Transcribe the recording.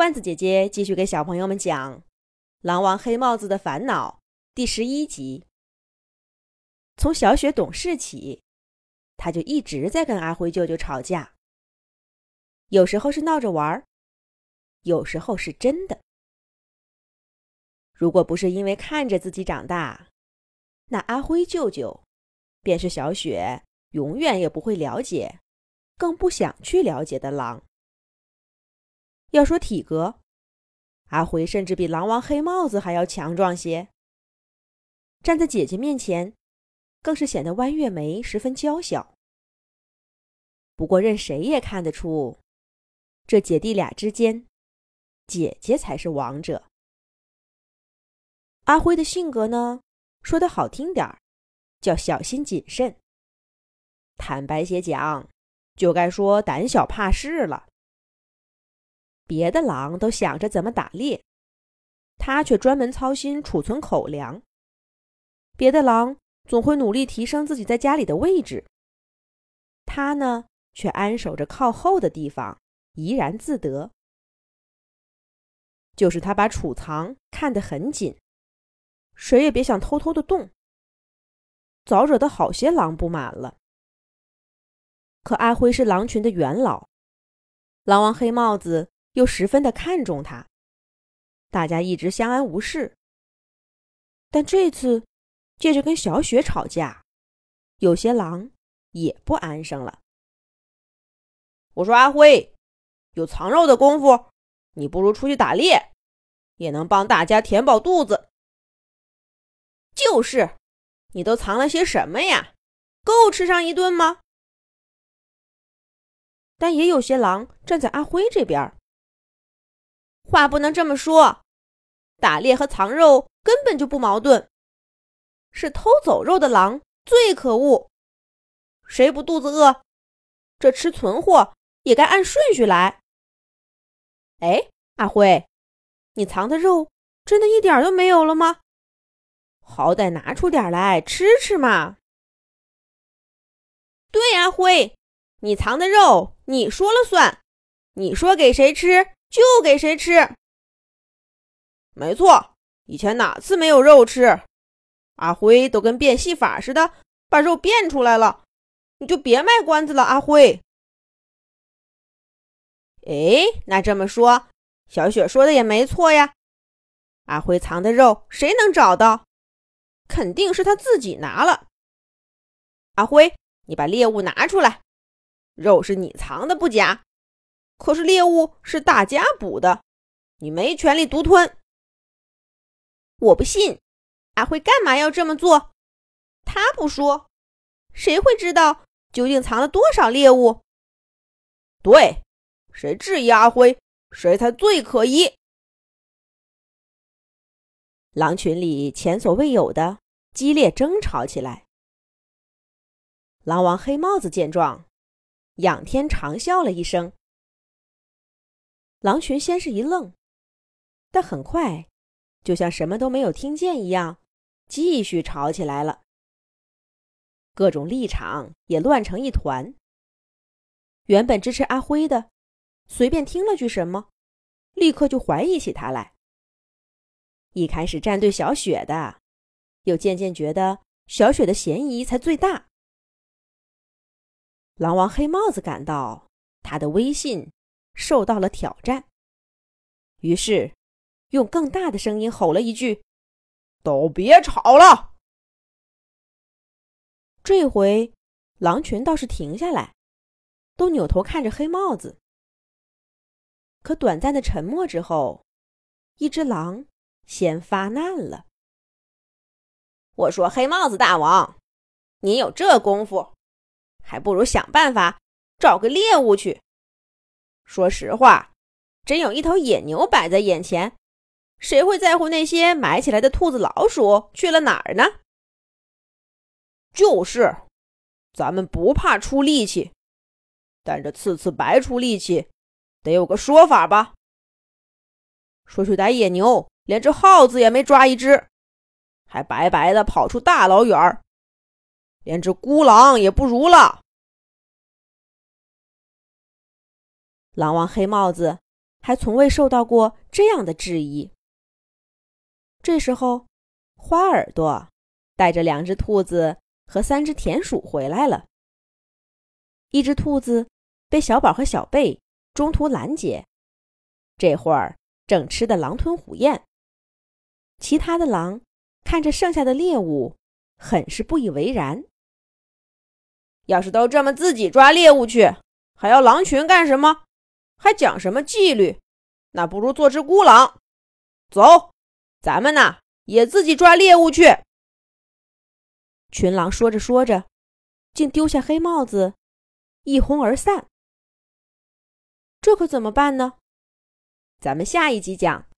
罐子姐姐继续给小朋友们讲《狼王黑帽子的烦恼》第十一集。从小雪懂事起，他就一直在跟阿辉舅舅吵架，有时候是闹着玩儿，有时候是真的。如果不是因为看着自己长大，那阿辉舅舅便是小雪永远也不会了解，更不想去了解的狼。要说体格，阿辉甚至比狼王黑帽子还要强壮些。站在姐姐面前，更是显得弯月眉十分娇小。不过，任谁也看得出，这姐弟俩之间，姐姐才是王者。阿辉的性格呢，说的好听点儿，叫小心谨慎；坦白些讲，就该说胆小怕事了。别的狼都想着怎么打猎，他却专门操心储存口粮。别的狼总会努力提升自己在家里的位置，他呢却安守着靠后的地方，怡然自得。就是他把储藏看得很紧，谁也别想偷偷的动，早惹得好些狼不满了。可阿辉是狼群的元老，狼王黑帽子。又十分的看重他，大家一直相安无事。但这次借着跟小雪吵架，有些狼也不安生了。我说阿辉，有藏肉的功夫，你不如出去打猎，也能帮大家填饱肚子。就是，你都藏了些什么呀？够吃上一顿吗？但也有些狼站在阿辉这边。话不能这么说，打猎和藏肉根本就不矛盾。是偷走肉的狼最可恶。谁不肚子饿？这吃存货也该按顺序来。哎，阿辉，你藏的肉真的一点都没有了吗？好歹拿出点来吃吃嘛。对，阿辉，你藏的肉你说了算，你说给谁吃？就给谁吃。没错，以前哪次没有肉吃？阿辉都跟变戏法似的，把肉变出来了。你就别卖关子了，阿辉。哎，那这么说，小雪说的也没错呀。阿辉藏的肉谁能找到？肯定是他自己拿了。阿辉，你把猎物拿出来。肉是你藏的不假。可是猎物是大家捕的，你没权利独吞。我不信，阿辉干嘛要这么做？他不说，谁会知道究竟藏了多少猎物？对，谁质疑阿辉，谁才最可疑。狼群里前所未有的激烈争吵起来。狼王黑帽子见状，仰天长啸了一声。狼群先是一愣，但很快，就像什么都没有听见一样，继续吵起来了。各种立场也乱成一团。原本支持阿辉的，随便听了句什么，立刻就怀疑起他来。一开始站队小雪的，又渐渐觉得小雪的嫌疑才最大。狼王黑帽子感到他的威信。受到了挑战，于是用更大的声音吼了一句：“都别吵了！”这回狼群倒是停下来，都扭头看着黑帽子。可短暂的沉默之后，一只狼先发难了：“我说，黑帽子大王，你有这功夫，还不如想办法找个猎物去。”说实话，真有一头野牛摆在眼前，谁会在乎那些埋起来的兔子、老鼠去了哪儿呢？就是，咱们不怕出力气，但这次次白出力气，得有个说法吧？说去逮野牛，连只耗子也没抓一只，还白白的跑出大老远儿，连只孤狼也不如了。狼王黑帽子还从未受到过这样的质疑。这时候，花耳朵带着两只兔子和三只田鼠回来了。一只兔子被小宝和小贝中途拦截，这会儿正吃得狼吞虎咽。其他的狼看着剩下的猎物，很是不以为然。要是都这么自己抓猎物去，还要狼群干什么？还讲什么纪律？那不如做只孤狼。走，咱们呐也自己抓猎物去。群狼说着说着，竟丢下黑帽子，一哄而散。这可怎么办呢？咱们下一集讲。